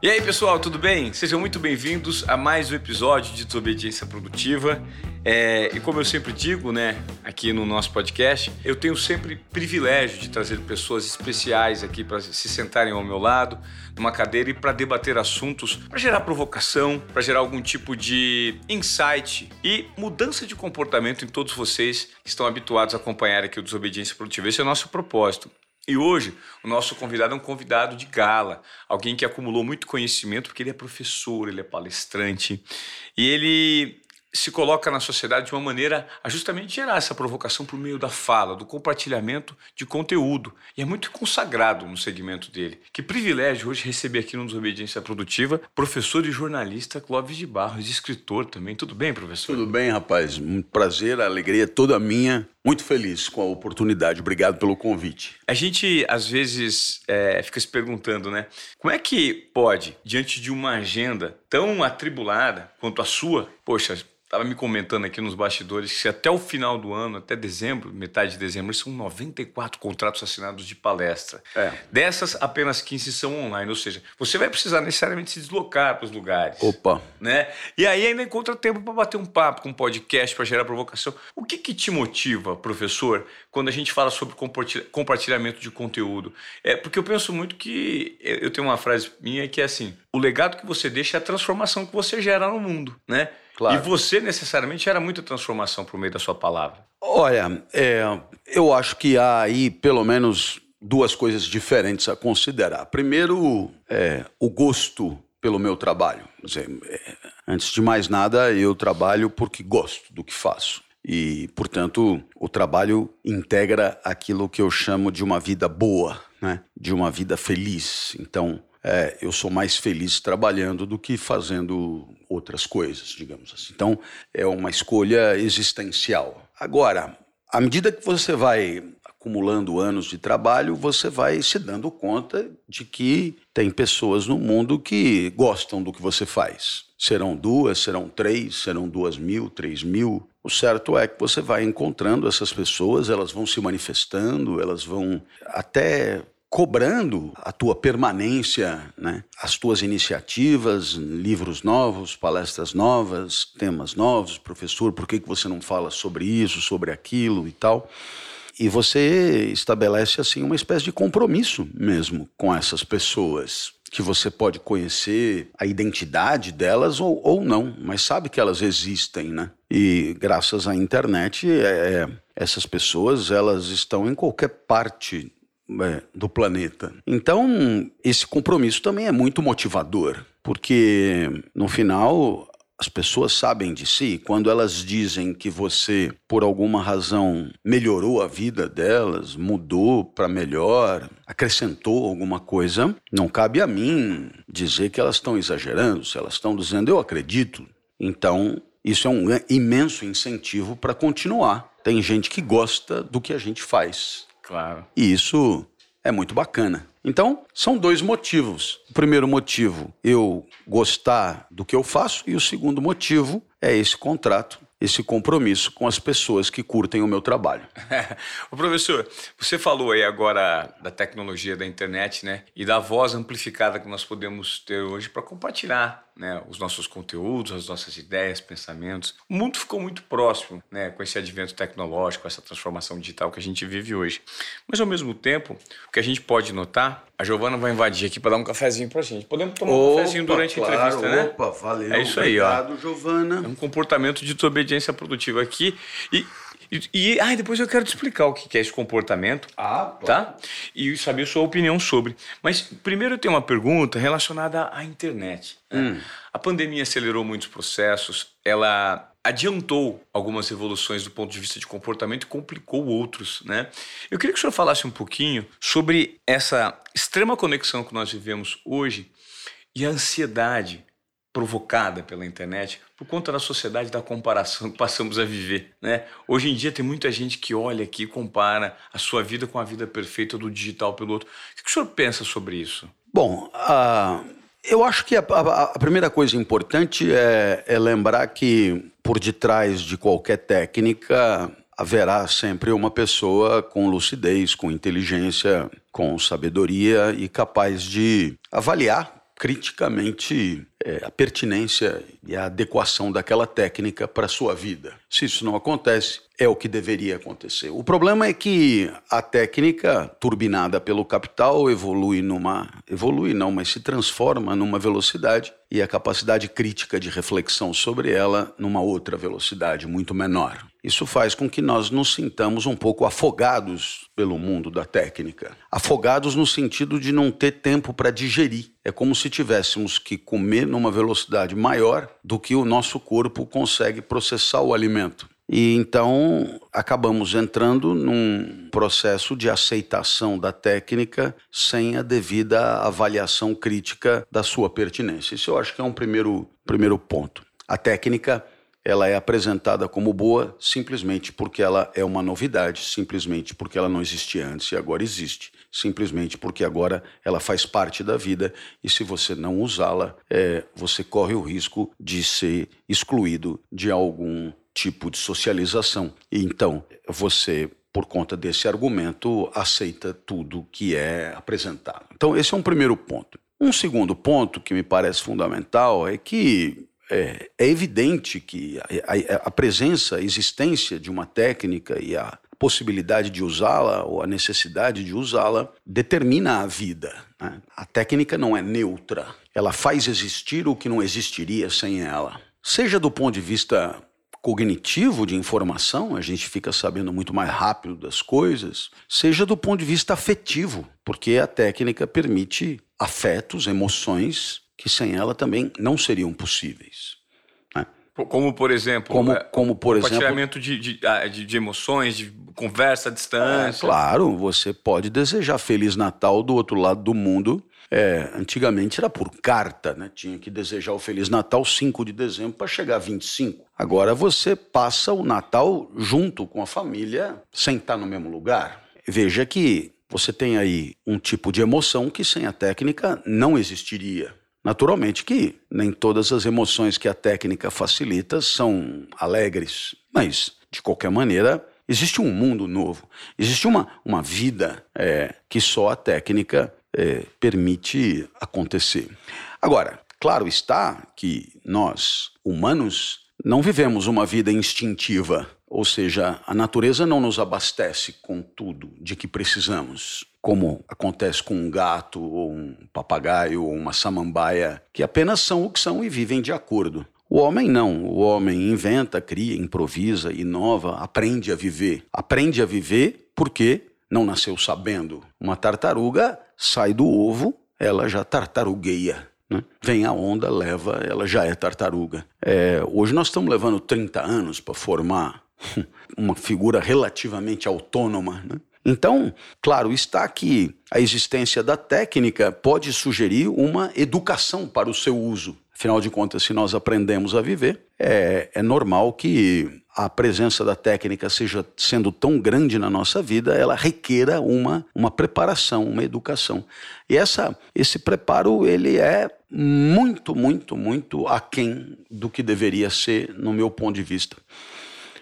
E aí, pessoal, tudo bem? Sejam muito bem-vindos a mais um episódio de Desobediência Produtiva. É, e como eu sempre digo, né, aqui no nosso podcast, eu tenho sempre privilégio de trazer pessoas especiais aqui para se sentarem ao meu lado, numa cadeira e para debater assuntos, para gerar provocação, para gerar algum tipo de insight e mudança de comportamento em todos vocês que estão habituados a acompanhar aqui o Desobediência Produtiva. Esse é o nosso propósito. E hoje, o nosso convidado é um convidado de gala, alguém que acumulou muito conhecimento, porque ele é professor, ele é palestrante, e ele se coloca na sociedade de uma maneira a justamente gerar essa provocação por meio da fala, do compartilhamento de conteúdo. E é muito consagrado no segmento dele. Que privilégio hoje receber aqui no Desobediência Produtiva professor e jornalista Clóvis de Barros, escritor também. Tudo bem, professor? Tudo bem, rapaz. Um prazer, a alegria é toda minha. Muito feliz com a oportunidade. Obrigado pelo convite. A gente, às vezes, é, fica se perguntando, né? Como é que pode, diante de uma agenda tão atribulada quanto a sua, poxa, estava me comentando aqui nos bastidores que até o final do ano, até dezembro, metade de dezembro, são 94 contratos assinados de palestra. É. Dessas, apenas 15 são online, ou seja, você vai precisar necessariamente se deslocar para os lugares. Opa! Né? E aí ainda encontra tempo para bater um papo com um podcast, para gerar provocação. O que, que te motiva, professor, quando a gente fala sobre compartilhamento de conteúdo? É porque eu penso muito que eu tenho uma frase minha que é assim: o legado que você deixa é a transformação que você gera no mundo, né? Claro. E você necessariamente gera muita transformação por meio da sua palavra. Olha, é, eu acho que há aí pelo menos duas coisas diferentes a considerar. Primeiro, é, o gosto pelo meu trabalho. Dizer, é, antes de mais nada, eu trabalho porque gosto do que faço. E, portanto, o trabalho integra aquilo que eu chamo de uma vida boa, né? de uma vida feliz. Então, é, eu sou mais feliz trabalhando do que fazendo outras coisas, digamos assim. Então, é uma escolha existencial. Agora, à medida que você vai acumulando anos de trabalho, você vai se dando conta de que tem pessoas no mundo que gostam do que você faz. Serão duas, serão três, serão duas mil, três mil. O certo é que você vai encontrando essas pessoas, elas vão se manifestando, elas vão até cobrando a tua permanência, né? as tuas iniciativas, livros novos, palestras novas, temas novos, professor, por que, que você não fala sobre isso, sobre aquilo e tal? E você estabelece assim uma espécie de compromisso mesmo com essas pessoas que você pode conhecer a identidade delas ou, ou não, mas sabe que elas existem, né? E graças à internet, é, é essas pessoas elas estão em qualquer parte é, do planeta. Então, esse compromisso também é muito motivador, porque no final as pessoas sabem de si, quando elas dizem que você, por alguma razão, melhorou a vida delas, mudou para melhor, acrescentou alguma coisa, não cabe a mim dizer que elas estão exagerando, se elas estão dizendo eu acredito. Então, isso é um imenso incentivo para continuar. Tem gente que gosta do que a gente faz. Claro. E isso é muito bacana. Então, são dois motivos. O primeiro motivo, eu gostar do que eu faço, e o segundo motivo é esse contrato esse compromisso com as pessoas que curtem o meu trabalho. o professor, você falou aí agora da tecnologia da internet, né? E da voz amplificada que nós podemos ter hoje para compartilhar né, os nossos conteúdos, as nossas ideias, pensamentos. O mundo ficou muito próximo né, com esse advento tecnológico, essa transformação digital que a gente vive hoje. Mas, ao mesmo tempo, o que a gente pode notar, a Giovana vai invadir aqui para dar um cafezinho para a gente. Podemos tomar opa, um cafezinho durante claro, a entrevista, né? Opa, valeu. É isso aí, Obrigado, ó. Giovana. É um comportamento de desobediência produtiva aqui. E e, e ah, depois eu quero te explicar o que é esse comportamento. Ah, tá? E saber sua opinião sobre. Mas primeiro eu tenho uma pergunta relacionada à internet. Né? Hum. A pandemia acelerou muitos processos, ela adiantou algumas evoluções do ponto de vista de comportamento e complicou outros, né? Eu queria que o senhor falasse um pouquinho sobre essa extrema conexão que nós vivemos hoje e a ansiedade provocada pela internet por conta da sociedade da comparação que passamos a viver, né? Hoje em dia tem muita gente que olha aqui e compara a sua vida com a vida perfeita do digital pelo outro. O que o senhor pensa sobre isso? Bom, uh, eu acho que a, a, a, primeira coisa importante é, é lembrar que por detrás de qualquer técnica haverá sempre uma pessoa com lucidez, com inteligência, com sabedoria e capaz de avaliar criticamente é, a pertinência e a adequação daquela técnica para a sua vida. Se isso não acontece, é o que deveria acontecer. O problema é que a técnica turbinada pelo capital evolui numa evolui não, mas se transforma numa velocidade e a capacidade crítica de reflexão sobre ela numa outra velocidade muito menor. Isso faz com que nós nos sintamos um pouco afogados pelo mundo da técnica. Afogados no sentido de não ter tempo para digerir. É como se tivéssemos que comer numa velocidade maior do que o nosso corpo consegue processar o alimento. E então acabamos entrando num processo de aceitação da técnica sem a devida avaliação crítica da sua pertinência. Isso eu acho que é um primeiro, primeiro ponto. A técnica ela é apresentada como boa simplesmente porque ela é uma novidade, simplesmente porque ela não existia antes e agora existe, simplesmente porque agora ela faz parte da vida e se você não usá-la, é, você corre o risco de ser excluído de algum tipo de socialização. Então, você, por conta desse argumento, aceita tudo que é apresentado. Então, esse é um primeiro ponto. Um segundo ponto que me parece fundamental é que é, é evidente que a, a, a, presença, a existência de uma técnica e a possibilidade de usá-la ou a necessidade de usá-la determina a vida. Né? A técnica não é neutra, ela faz existir o que não existiria sem ela. Seja do ponto de vista cognitivo de informação, a gente fica sabendo muito mais rápido das coisas, seja do ponto de vista afetivo, porque a técnica permite afetos, emoções que sem ela também não seriam possíveis. Né? Como, por exemplo, como, é, como por compartilhamento exemplo, de, ah, de, de, emoções, de conversa à distância. É, claro, você pode desejar Feliz Natal do outro lado do mundo é, antigamente era por carta, né? Tinha que desejar o Feliz Natal 5 de dezembro para chegar a 25. Agora você passa o Natal junto com a família, sem estar no mesmo lugar. Veja que você tem aí um tipo de emoção que sem a técnica não existiria. Naturalmente que nem todas as emoções que a técnica facilita são alegres, mas de qualquer maneira existe um mundo novo, existe uma, uma vida é, que só a técnica é, permite acontecer. Agora, claro está que nós, humanos, não vivemos uma vida instintiva, ou seja, a natureza não nos abastece com tudo de que precisamos, como acontece com um gato, ou um papagaio, ou uma samambaia, que apenas são o que são e vivem de acordo. O homem não. O homem inventa, cria, improvisa, inova, aprende a viver. Aprende a viver porque não nasceu sabendo. Uma tartaruga sai do ovo, ela já tartarugueia. Né? Vem a onda, leva, ela já é tartaruga. É, hoje nós estamos levando 30 anos para formar uma figura relativamente autônoma. Né? Então, claro, está que a existência da técnica pode sugerir uma educação para o seu uso. Afinal de contas, se nós aprendemos a viver, é, é normal que a presença da técnica seja sendo tão grande na nossa vida, ela requeira uma, uma preparação, uma educação. E essa, esse preparo, ele é muito, muito, muito aquém do que deveria ser, no meu ponto de vista.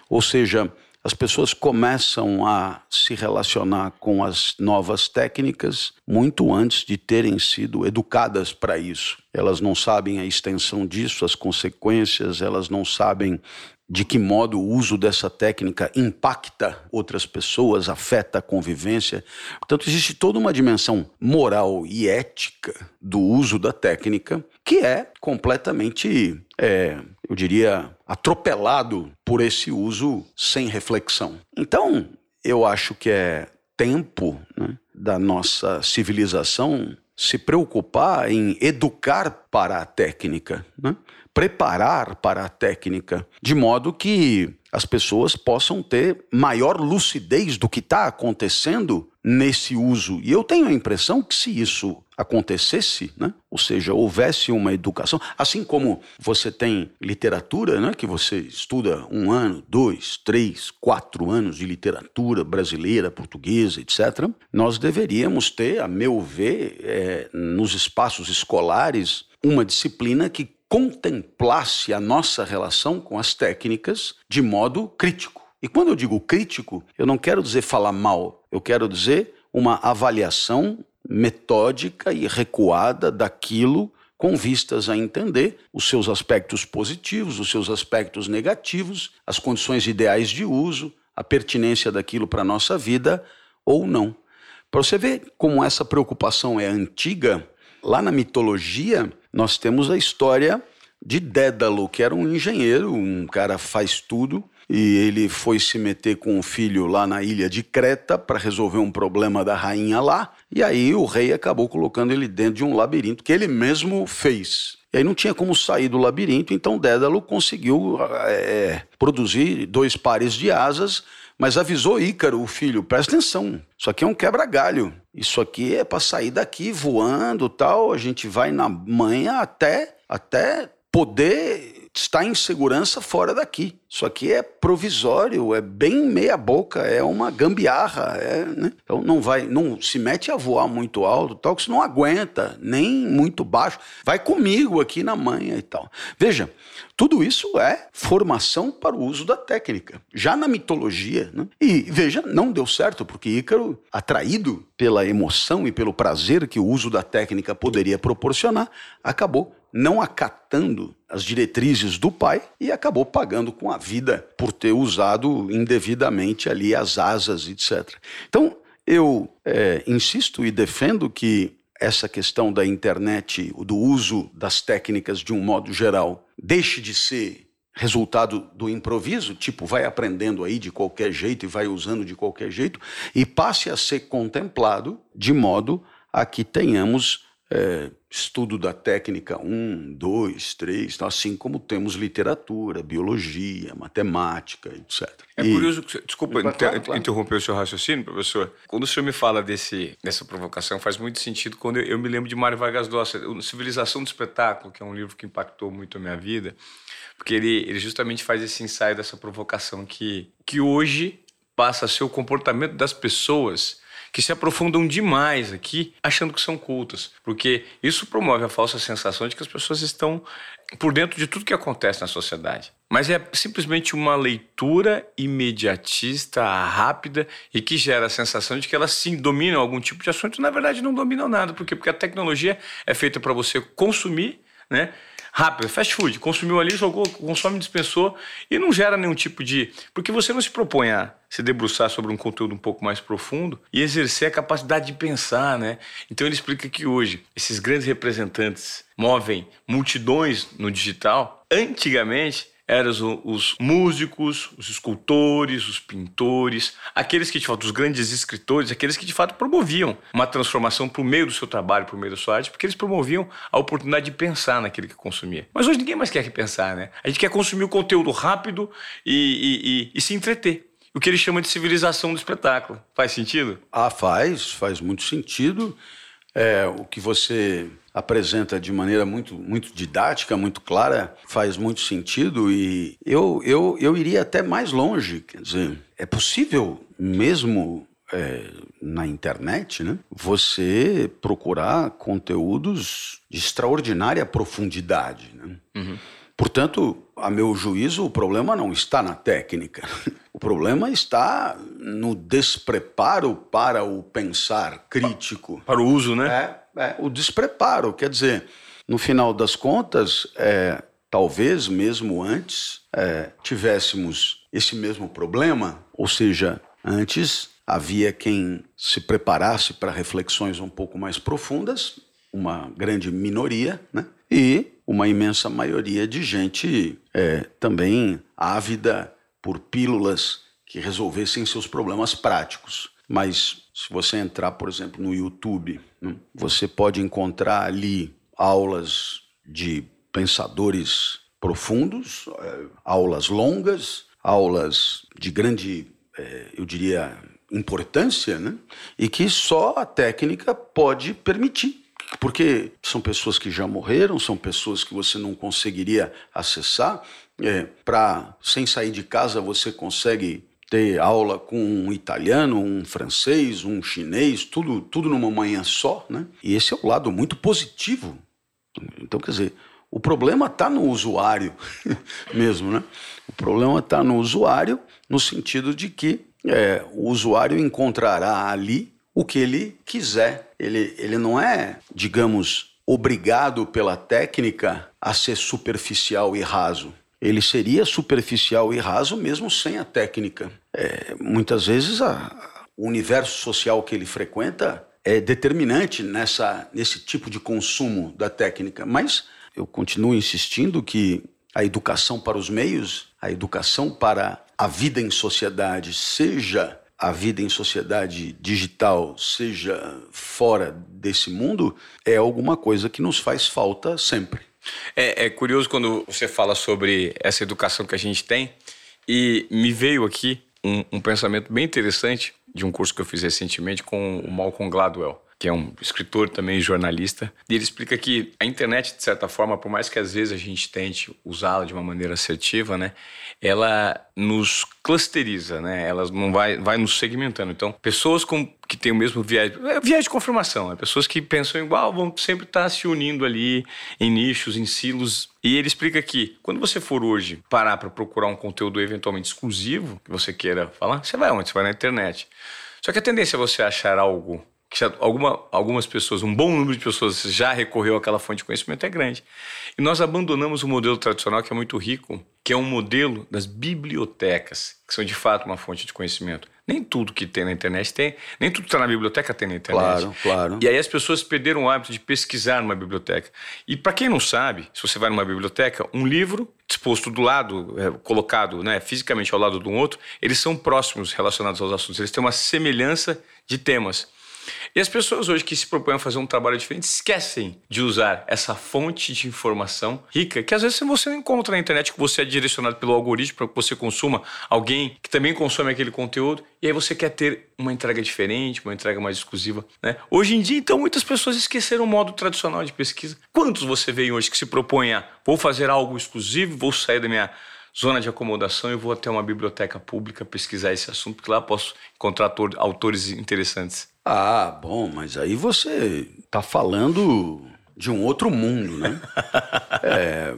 Ou seja, as pessoas começam a se relacionar com as novas técnicas muito antes de terem sido educadas para isso. Elas não sabem a extensão disso, as consequências, elas não sabem de que modo o uso dessa técnica impacta outras pessoas, afeta a convivência. Portanto, existe toda uma dimensão moral e ética do uso da técnica que é completamente, é, eu diria, atropelado por esse uso sem reflexão. Então, eu acho que é tempo né, da nossa civilização se preocupar em educar para a técnica. Né? preparar para a técnica, de modo que as pessoas possam ter maior lucidez do que está acontecendo nesse uso. E eu tenho a impressão que se isso acontecesse, né? ou seja, houvesse uma educação, assim como você tem literatura, né? que você estuda um ano, dois, três, quatro anos de literatura brasileira, portuguesa, etc., nós deveríamos ter, a meu ver, é, nos espaços escolares, uma disciplina que contemplasse a nossa relação com as técnicas de modo crítico. E quando eu digo crítico, eu não quero dizer falar mal, eu quero dizer uma avaliação metódica e recuada daquilo com vistas a entender os seus aspectos positivos, os seus aspectos negativos, as condições ideais de uso, a pertinência daquilo para a nossa vida ou não. Para você ver como essa preocupação é antiga, lá na mitologia nós temos a história de Dédalo, que era um engenheiro, um cara faz tudo, e ele foi se meter com o filho lá na ilha de Creta para resolver um problema da rainha lá, e aí o rei acabou colocando ele dentro de um labirinto que ele mesmo fez. E aí não tinha como sair do labirinto, então Dédalo conseguiu é, produzir dois pares de asas, mas avisou Ícaro, o filho, presta atenção, isso aqui é um quebra-galho. Isso aqui é para sair daqui voando tal. A gente vai na manhã até, até poder estar em segurança fora daqui. Isso aqui é provisório, é bem meia boca, é uma gambiarra, é, né? Então não vai, não se mete a voar muito alto, tal que você não aguenta, nem muito baixo. Vai comigo aqui na manha e tal. Veja, tudo isso é formação para o uso da técnica, já na mitologia. Né? E veja, não deu certo, porque Ícaro, atraído pela emoção e pelo prazer que o uso da técnica poderia proporcionar, acabou não acatando as diretrizes do pai e acabou pagando com a vida por ter usado indevidamente ali as asas, etc. Então, eu é, insisto e defendo que essa questão da internet, do uso das técnicas de um modo geral, deixe de ser resultado do improviso, tipo, vai aprendendo aí de qualquer jeito e vai usando de qualquer jeito, e passe a ser contemplado de modo a que tenhamos é, estudo da técnica 1, 2, 3, assim como temos literatura, biologia, matemática, etc. É e... curioso, que, desculpa inter, claro, claro. interromper o seu raciocínio, professor. Quando o senhor me fala desse, dessa provocação, faz muito sentido quando eu, eu me lembro de Mário Vargas Llosa, Civilização do Espetáculo, que é um livro que impactou muito a minha vida, porque ele, ele justamente faz esse ensaio dessa provocação que, que hoje passa a ser o comportamento das pessoas que se aprofundam demais aqui, achando que são cultas, porque isso promove a falsa sensação de que as pessoas estão por dentro de tudo que acontece na sociedade. Mas é simplesmente uma leitura imediatista, rápida e que gera a sensação de que elas sim dominam algum tipo de assunto. Na verdade, não dominam nada. Por quê? Porque a tecnologia é feita para você consumir, né? Rápido, fast food. Consumiu ali, jogou, consome, dispensou e não gera nenhum tipo de. Porque você não se propõe a se debruçar sobre um conteúdo um pouco mais profundo e exercer a capacidade de pensar, né? Então ele explica que hoje esses grandes representantes movem multidões no digital. Antigamente eram os, os, músicos, os escultores, os pintores, aqueles que de fato, os grandes escritores, aqueles que de fato promoviam uma transformação o meio do seu trabalho, o meio da sua arte, porque eles promoviam a oportunidade de pensar naquilo que consumia. Mas hoje ninguém mais quer pensar, né? A gente quer consumir o conteúdo rápido e, e, e, e se entreter o que ele chama de civilização do espetáculo. Faz sentido? Ah, faz, faz muito sentido. É, o que você apresenta de maneira muito, muito didática, muito clara, faz muito sentido e eu, eu, eu iria até mais longe. Quer dizer, é possível mesmo é, na internet, né, você procurar conteúdos de extraordinária profundidade. Né? Uhum. Portanto, a meu juízo, o problema não está na técnica. O problema está no despreparo para o pensar crítico. Para o uso, né? É, é o despreparo. Quer dizer, no final das contas, é, talvez mesmo antes é, tivéssemos esse mesmo problema, ou seja, antes havia quem se preparasse para reflexões um pouco mais profundas, uma grande minoria, né? e uma imensa maioria de gente é, também ávida por pílulas que resolvessem seus problemas práticos. Mas se você entrar, por exemplo, no YouTube, né, você pode encontrar ali aulas de pensadores profundos, é, aulas longas, aulas de grande, é, eu diria, importância, né? e que só a técnica pode permitir porque são pessoas que já morreram, são pessoas que você não conseguiria acessar. É, para sem sair de casa você consegue ter aula com um italiano, um francês, um chinês, tudo, tudo numa manhã só, né? E esse é o lado muito positivo. Então, quer dizer, o problema está no usuário mesmo, né? O problema está no usuário no sentido de que é, o usuário encontrará ali o que ele quiser. Ele, ele não é, digamos, obrigado pela técnica a ser superficial e raso. Ele seria superficial e raso mesmo sem a técnica. É, muitas vezes a, o universo social que ele frequenta é determinante nessa, nesse tipo de consumo da técnica. Mas eu continuo insistindo que a educação para os meios, a educação para a vida em sociedade, seja a vida em sociedade digital, seja fora desse mundo, é alguma coisa que nos faz falta sempre. É, é, curioso quando você fala sobre essa educação que a gente tem, e me veio aqui um, um pensamento bem interessante de um curso que eu fiz recentemente com o Malcolm Gladwell que é um escritor também jornalista, e ele explica que a internet, de certa forma, por mais que às vezes a gente tente usá-la de uma maneira assertiva, né, ela nos clusteriza, né, ela não vai, vai nos segmentando. Então, pessoas com, que têm o mesmo viés, é viés de confirmação, né, pessoas que pensam igual vão sempre estar se unindo ali em nichos, em silos. E ele explica que quando você for hoje parar para procurar um conteúdo eventualmente exclusivo que você queira falar, você vai onde? Você vai na internet. Só que a tendência é você achar algo que alguma, algumas pessoas, um bom número de pessoas já recorreu àquela fonte de conhecimento é grande. E nós abandonamos o modelo tradicional que é muito rico, que é um modelo das bibliotecas, que são de fato uma fonte de conhecimento. Nem tudo que tem na internet tem, nem tudo que está na biblioteca tem na internet. Claro, claro. E aí as pessoas perderam o hábito de pesquisar numa biblioteca. E para quem não sabe, se você vai numa biblioteca, um livro disposto do lado, é, colocado né, fisicamente ao lado de um outro, eles são próximos relacionados aos assuntos. Eles têm uma semelhança de temas. E as pessoas hoje que se propõem a fazer um trabalho diferente esquecem de usar essa fonte de informação rica que às vezes você não encontra na internet, que você é direcionado pelo algoritmo para que você consuma alguém que também consome aquele conteúdo e aí você quer ter uma entrega diferente, uma entrega mais exclusiva. Né? Hoje em dia, então, muitas pessoas esqueceram o modo tradicional de pesquisa. Quantos você vê hoje que se propõem a vou fazer algo exclusivo, vou sair da minha zona de acomodação e vou até uma biblioteca pública pesquisar esse assunto, porque lá posso encontrar autores interessantes. Ah, bom, mas aí você está falando de um outro mundo, né? é,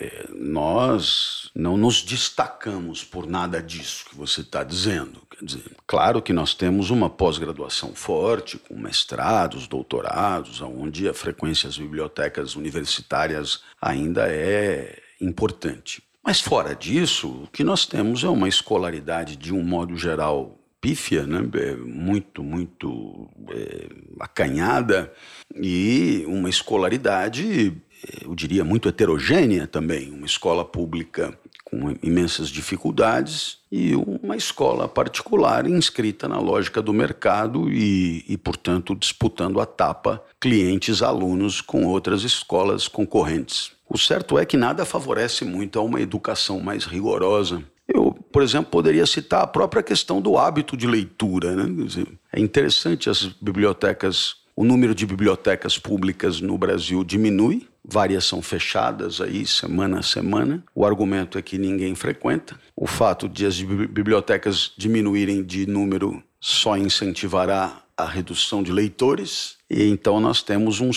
é, nós não nos destacamos por nada disso que você está dizendo. Quer dizer, claro que nós temos uma pós-graduação forte, com mestrados, doutorados, onde a frequência às bibliotecas universitárias ainda é importante. Mas fora disso, o que nós temos é uma escolaridade, de um modo geral, pífia, né? É muito, muito é, acanhada, e uma escolaridade, é, eu diria, muito heterogênea também. Uma escola pública com imensas dificuldades e uma escola particular inscrita na lógica do mercado e, e, portanto, disputando a tapa clientes-alunos com outras escolas concorrentes. O certo é que nada favorece muito a uma educação mais rigorosa. Eu, por exemplo, poderia citar a própria questão do hábito de leitura. Né? É interessante as bibliotecas, o número de bibliotecas públicas no Brasil diminui, várias são fechadas aí semana a semana. O argumento é que ninguém frequenta. O fato de as bibliotecas diminuírem de número só incentivará a redução de leitores. E então nós temos um,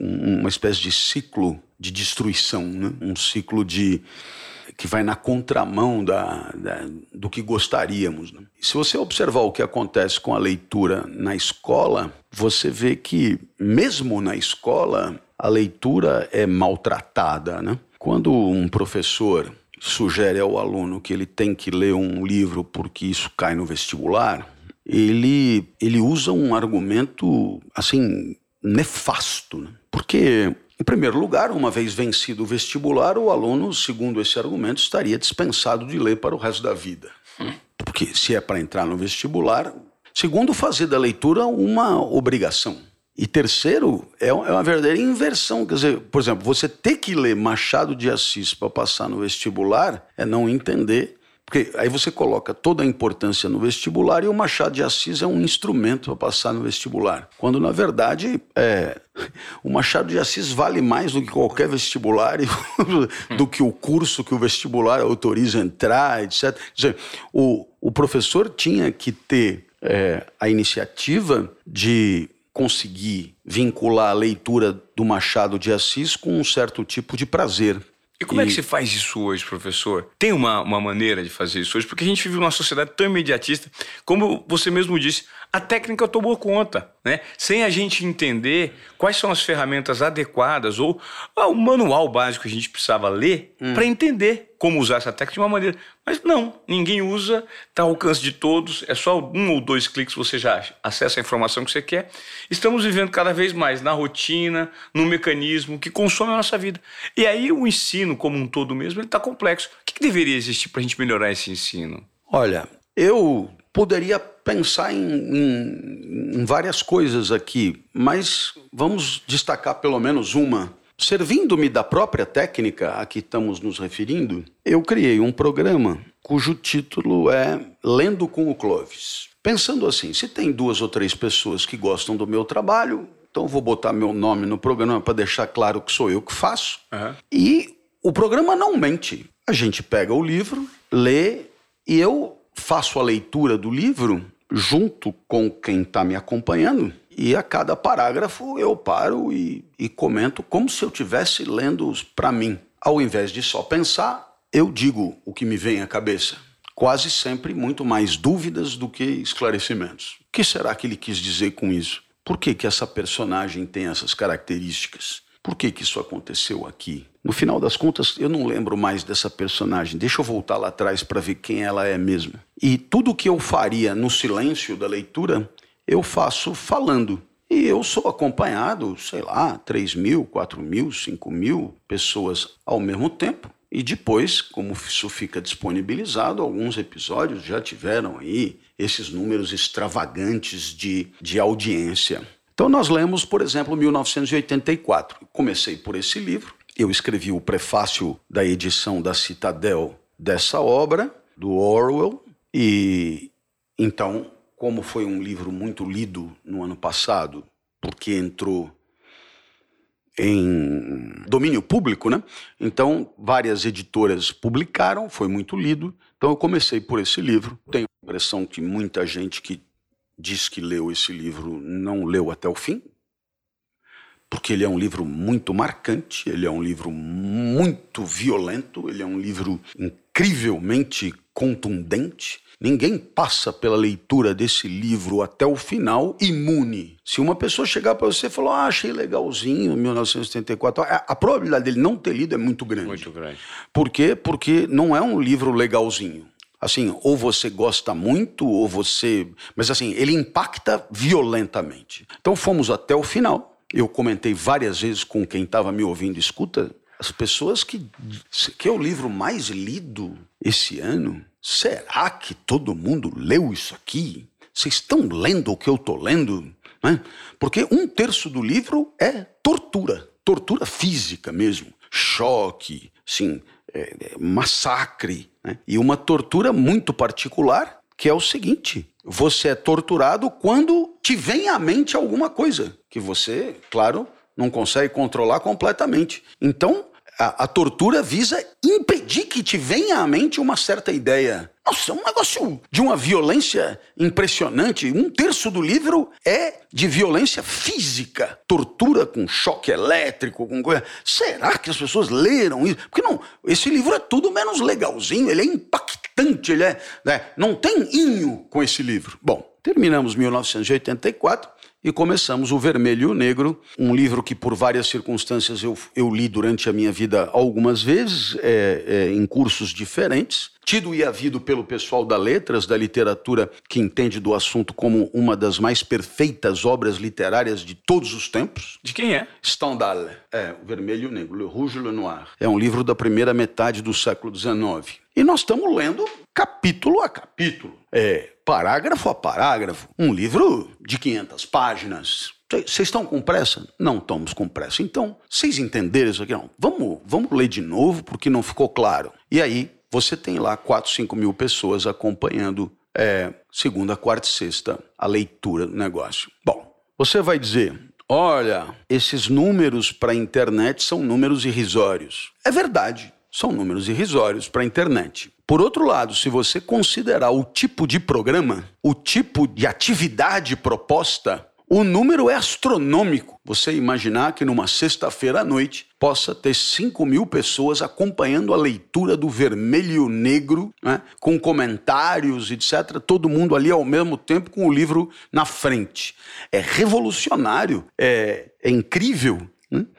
uma espécie de ciclo de destruição, né? um ciclo de que vai na contramão da, da do que gostaríamos. Né? Se você observar o que acontece com a leitura na escola, você vê que, mesmo na escola, a leitura é maltratada. Né? Quando um professor sugere ao aluno que ele tem que ler um livro porque isso cai no vestibular, ele, ele usa um argumento assim nefasto, né? porque em primeiro lugar, uma vez vencido o vestibular, o aluno, segundo esse argumento, estaria dispensado de ler para o resto da vida. Porque se é para entrar no vestibular, segundo, fazer da leitura uma obrigação. E terceiro, é, é uma verdadeira inversão. Quer dizer, por exemplo, você ter que ler Machado de Assis para passar no vestibular é não entender porque aí você coloca toda a importância no vestibular e o Machado de Assis é um instrumento para passar no vestibular. Quando, na verdade, é, o Machado de Assis vale mais do que qualquer vestibular e do que o curso que o vestibular autoriza entrar, etc. Quer dizer, o, o professor tinha que ter é, a iniciativa de conseguir vincular a leitura do Machado de Assis com um certo tipo de prazer. E como e... é que você faz isso hoje, professor? Tem uma, uma maneira de fazer isso hoje? Porque a gente vive numa sociedade tão imediatista, como você mesmo disse, a técnica tomou conta, né? Sem a gente entender quais são as ferramentas adequadas ou ah, o manual básico que a gente precisava ler hum. para entender como usar essa técnica de uma maneira. Mas não, ninguém usa, está ao alcance de todos, é só um ou dois cliques você já acessa a informação que você quer. Estamos vivendo cada vez mais na rotina, no mecanismo que consome a nossa vida. E aí o ensino como um todo mesmo, ele está complexo. O que, que deveria existir para a gente melhorar esse ensino? Olha, eu poderia pensar em, em, em, várias coisas aqui, mas vamos destacar pelo menos uma. Servindo-me da própria técnica a que estamos nos referindo, eu criei um programa cujo título é Lendo com o Clovis. Pensando assim, se tem duas ou três pessoas que gostam do meu trabalho, então vou botar meu nome no programa para deixar claro que sou eu que faço. Uhum. E o programa não mente. A gente pega o livro, lê e eu faço a leitura do livro junto com quem está me acompanhando e a cada parágrafo eu paro e, e comento como se eu estivesse lendo para mim. Ao invés de só pensar, eu digo o que me vem à cabeça. Quase sempre muito mais dúvidas do que esclarecimentos. O que será que ele quis dizer com isso? Por que, que essa personagem tem essas características? Por que, que isso aconteceu aqui? No final das contas, eu não lembro mais dessa personagem. Deixa eu voltar lá atrás para ver quem ela é mesmo. E tudo que eu faria no silêncio da leitura, eu faço falando. E eu sou acompanhado, sei lá, 3 mil, 4 mil, 5 mil pessoas ao mesmo tempo. E depois, como isso fica disponibilizado, alguns episódios já tiveram aí esses números extravagantes de, de audiência. Então nós lemos, por exemplo, 1984. Comecei por esse livro. Eu escrevi o prefácio da edição da Citadel dessa obra, do Orwell, e então, como foi um livro muito lido no ano passado, porque entrou em domínio público, né? Então, várias editoras publicaram, foi muito lido. Então, eu comecei por esse livro. Tenho a impressão que muita gente que diz que leu esse livro não leu até o fim, porque ele é um livro muito marcante, ele é um livro muito violento, ele é um livro incrivelmente contundente. Ninguém passa pela leitura desse livro até o final imune. Se uma pessoa chegar para você e falar, ah, achei legalzinho, 1974, a, a probabilidade dele não ter lido é muito grande. Muito grande. Por quê? Porque não é um livro legalzinho assim, ou você gosta muito, ou você. Mas assim, ele impacta violentamente. Então fomos até o final. Eu comentei várias vezes com quem estava me ouvindo, escuta, as pessoas que. que é o livro mais lido esse ano. Será que todo mundo leu isso aqui? Vocês estão lendo o que eu estou lendo? Né? Porque um terço do livro é tortura, tortura física mesmo, choque, sim, é, é, massacre. Né? E uma tortura muito particular, que é o seguinte: você é torturado quando te vem à mente alguma coisa que você, claro, não consegue controlar completamente. Então, a, a, tortura visa impedir que te venha à mente uma certa ideia. Nossa, é um negócio de uma violência impressionante. Um terço do livro é de violência física, tortura com choque elétrico, com coisa. Será que as pessoas leram isso? Porque não, esse livro é tudo menos legalzinho, ele é impactante, ele é, né? não tem inho com esse livro. Bom, terminamos 1984 e começamos O Vermelho e o Negro, um livro que, por várias circunstâncias, eu, eu li durante a minha vida algumas vezes, é, é, em cursos diferentes. Tido e havido pelo pessoal da letras, da literatura, que entende do assunto como uma das mais perfeitas obras literárias de todos os tempos. De quem é? Stendhal. É, O Vermelho e o Negro, Le Rouge et le Noir. É um livro da primeira metade do século XIX. E nós estamos lendo capítulo a capítulo. É, parágrafo a parágrafo, um livro de 500 páginas. Vocês estão com pressa? Não estamos com pressa. Então, vocês entenderam isso aqui? Não. Vamos, vamos ler de novo, porque não ficou claro. E aí, você tem lá 4, 5 mil pessoas acompanhando é, segunda, quarta e sexta a leitura do negócio. Bom, você vai dizer, olha, esses números para a internet são números irrisórios. É verdade, são números irrisórios para a internet. Por outro lado, se você considerar o tipo de programa, o tipo de atividade proposta, O número é astronômico. Você imaginar que numa sexta-feira à noite possa ter 5 mil pessoas acompanhando a leitura do vermelho negro, né, com comentários, etc. Todo mundo ali ao mesmo tempo com o livro na frente. É revolucionário, é, é incrível.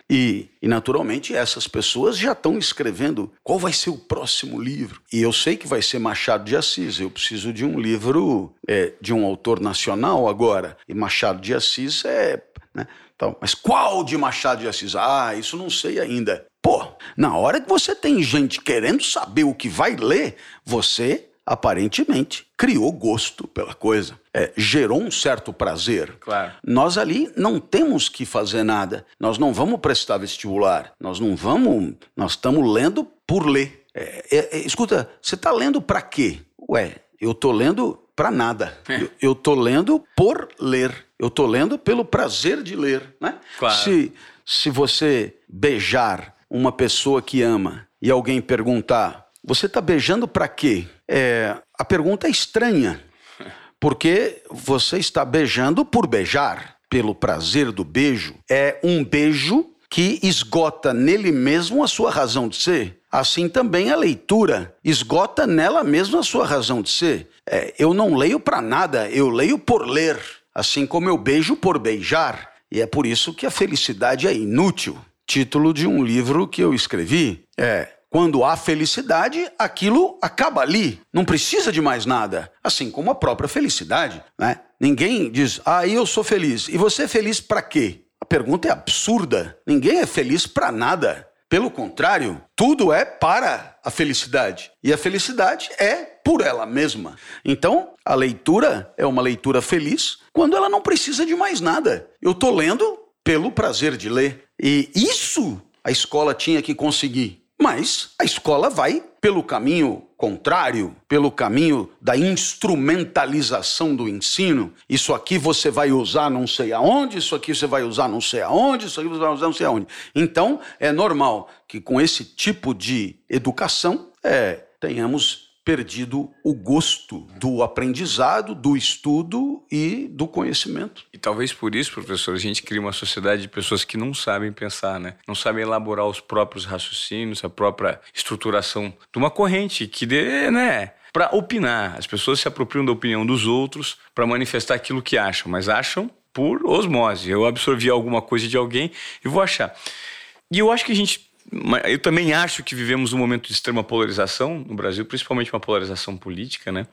E, e, naturalmente, essas pessoas já estão escrevendo qual vai ser o próximo livro. E eu sei que vai ser Machado de Assis. Eu preciso de um livro é, de um autor nacional agora. E Machado de Assis é. Né? Então, mas qual de Machado de Assis? Ah, isso não sei ainda. Pô, na hora que você tem gente querendo saber o que vai ler, você aparentemente criou gosto pela coisa, é, gerou um certo prazer. Claro. Nós ali não temos que fazer nada. Nós não vamos prestar vestibular. Nós não vamos. Nós estamos lendo por ler. É, é, é escuta, você está lendo para quê? Ué, eu estou lendo para nada. É. Eu estou lendo por ler. Eu estou lendo pelo prazer de ler, né? Claro. Se, se você beijar uma pessoa que ama e alguém perguntar, você está beijando para quê? É, a pergunta é estranha, porque você está beijando por beijar, pelo prazer do beijo. É um beijo que esgota nele mesmo a sua razão de ser. Assim também a leitura esgota nela mesma a sua razão de ser. É, eu não leio para nada, eu leio por ler, assim como eu beijo por beijar. E é por isso que a felicidade é inútil. Título de um livro que eu escrevi é quando há felicidade, aquilo acaba ali, não precisa de mais nada. Assim como a própria felicidade, né? Ninguém diz, ah, eu sou feliz. E você é feliz para quê? A pergunta é absurda. Ninguém é feliz para nada. Pelo contrário, tudo é para a felicidade. E a felicidade é por ela mesma. Então, a leitura é uma leitura feliz quando ela não precisa de mais nada. Eu estou lendo pelo prazer de ler. E isso a escola tinha que conseguir. Mas a escola vai pelo caminho contrário, pelo caminho da instrumentalização do ensino. Isso aqui você vai usar não sei aonde, isso aqui você vai usar não sei aonde, isso aqui você vai usar não sei aonde. Então, é normal que com esse tipo de educação é, tenhamos perdido o gosto do aprendizado, do estudo e do conhecimento. E talvez por isso, professor, a gente cria uma sociedade de pessoas que não sabem pensar, né? Não sabem elaborar os próprios raciocínios, a própria estruturação de uma corrente que dê, né? Para opinar. As pessoas se apropriam da opinião dos outros para manifestar aquilo que acham, mas acham por osmose. Eu absorvi alguma coisa de alguém e vou achar. E eu acho que a gente eu também acho que vivemos um momento de extrema polarização no Brasil, principalmente uma polarização política, né?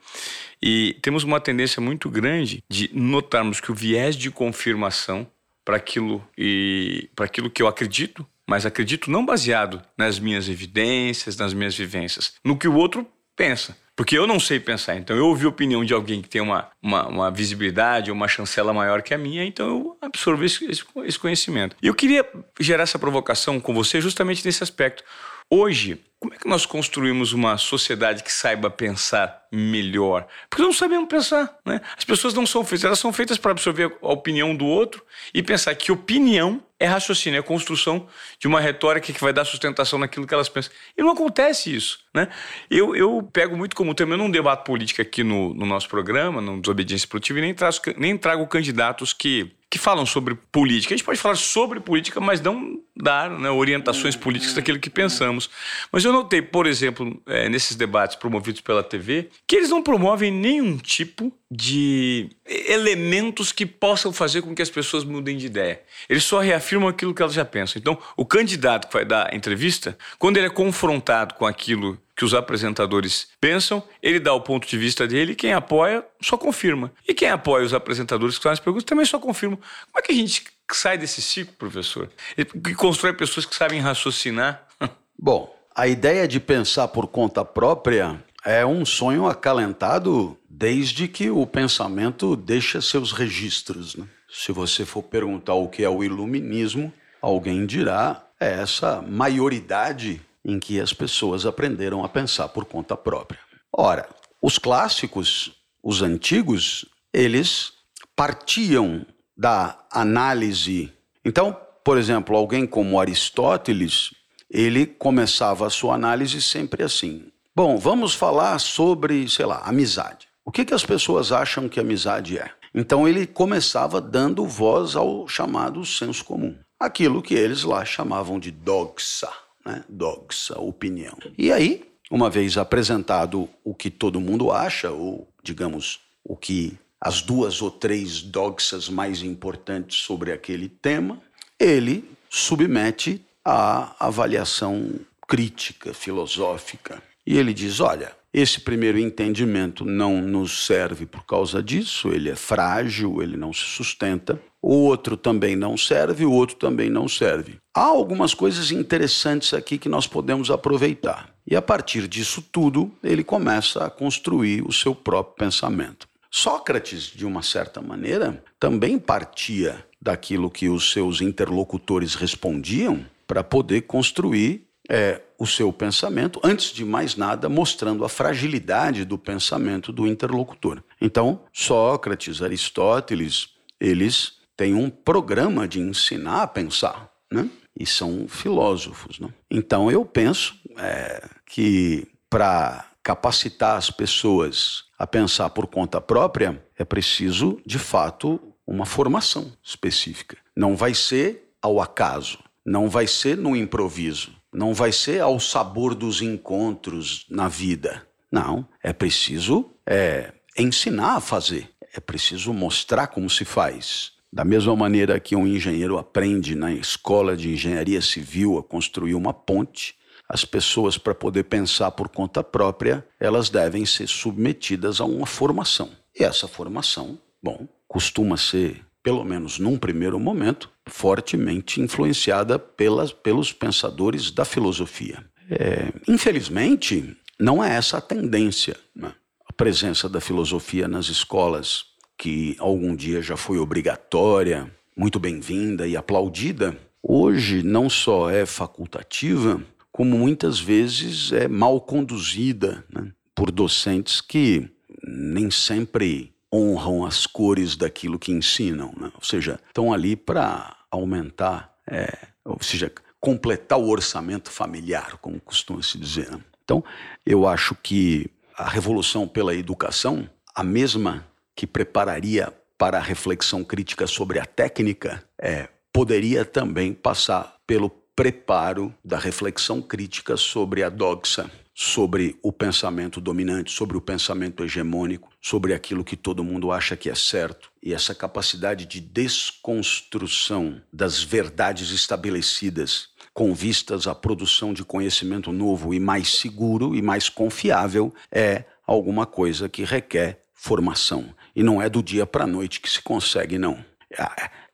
E temos uma tendência muito grande de notarmos que o viés de confirmação para aquilo e para aquilo que eu acredito, mas acredito não baseado nas minhas evidências, nas minhas vivências, no que o outro pensa. Porque eu não sei pensar. Então, eu ouvi a opinião de alguém que tem uma, uma, uma visibilidade, uma chancela maior que a minha, então eu absorvo esse, esse conhecimento. E eu queria gerar essa provocação com você justamente nesse aspecto. Hoje, como é que nós construímos uma sociedade que saiba pensar melhor? Porque não sabemos pensar, né? As pessoas não são feitas, elas são feitas para absorver a opinião do outro e pensar que opinião é raciocínio, é construção de uma retórica que vai dar sustentação naquilo que elas pensam. E não acontece isso, né? Eu, eu pego muito como tema, eu não debato política aqui no, no nosso programa, no Desobediência Produtiva, e nem, traço, nem trago candidatos que que falam sobre política. A gente pode falar sobre política, mas não dar né, orientações políticas daquilo que pensamos. Mas eu notei, por exemplo, é, nesses debates promovidos pela TV, que eles não promovem nenhum tipo de elementos que possam fazer com que as pessoas mudem de ideia. Eles só reafirmam aquilo que elas já pensam. Então, o candidato que vai dar a entrevista, quando ele é confrontado com aquilo que os apresentadores pensam, ele dá o ponto de vista dele, quem apoia só confirma. E quem apoia os apresentadores que fazem as perguntas também só confirma. Como é que a gente sai desse ciclo, professor? E constrói pessoas que sabem raciocinar? Bom, a ideia de pensar por conta própria é um sonho acalentado desde que o pensamento deixa seus registros. Né? Se você for perguntar o que é o iluminismo, alguém dirá é essa maioridade em que as pessoas aprenderam a pensar por conta própria. Ora, os clássicos, os antigos, eles partiam da análise. Então, por exemplo, alguém como Aristóteles, ele começava a sua análise sempre assim: Bom, vamos falar sobre, sei lá, amizade. O que, que as pessoas acham que amizade é? Então ele começava dando voz ao chamado senso comum, aquilo que eles lá chamavam de doxa, né? Doxa, opinião. E aí, uma vez apresentado o que todo mundo acha, ou digamos, o que as duas ou três doxas mais importantes sobre aquele tema, ele submete à avaliação crítica, filosófica. E ele diz: olha, esse primeiro entendimento não nos serve por causa disso, ele é frágil, ele não se sustenta. O outro também não serve, o outro também não serve. Há algumas coisas interessantes aqui que nós podemos aproveitar. E a partir disso tudo, ele começa a construir o seu próprio pensamento. Sócrates, de uma certa maneira, também partia daquilo que os seus interlocutores respondiam para poder construir é, o seu pensamento, antes de mais nada, mostrando a fragilidade do pensamento do interlocutor. Então, Sócrates, Aristóteles, eles têm um programa de ensinar a pensar, né? E são filósofos, né? Então, eu penso é, que para capacitar as pessoas a pensar por conta própria, é preciso, de fato, uma formação específica. Não vai ser ao acaso, não vai ser no improviso não vai ser ao sabor dos encontros na vida. Não, é preciso é, ensinar a fazer. É preciso mostrar como se faz. Da mesma maneira que um engenheiro aprende na escola de engenharia civil a construir uma ponte, as pessoas, para poder pensar por conta própria, elas devem ser submetidas a uma formação. E essa formação, bom, costuma ser pelo menos num primeiro momento, fortemente influenciada pelas, pelos pensadores da filosofia. É, infelizmente, não é essa a tendência. Né? A presença da filosofia nas escolas, que algum dia já foi obrigatória, muito bem-vinda e aplaudida, hoje não só é facultativa, como muitas vezes é mal conduzida né? por docentes que nem sempre honram as cores daquilo que ensinam, né? ou seja, estão ali para aumentar, é, ou seja, completar o orçamento familiar, como costuma se dizer. Né? Então, eu acho que a revolução pela educação, a mesma que prepararia para a reflexão crítica sobre a técnica, é, poderia também passar pelo preparo da reflexão crítica sobre a doxa, sobre o pensamento dominante, sobre o pensamento hegemônico, sobre aquilo que todo mundo acha que é certo. E essa capacidade de desconstrução das verdades estabelecidas com vistas à produção de conhecimento novo e mais seguro e mais confiável é alguma coisa que requer formação. E não é do dia para a noite que se consegue, não.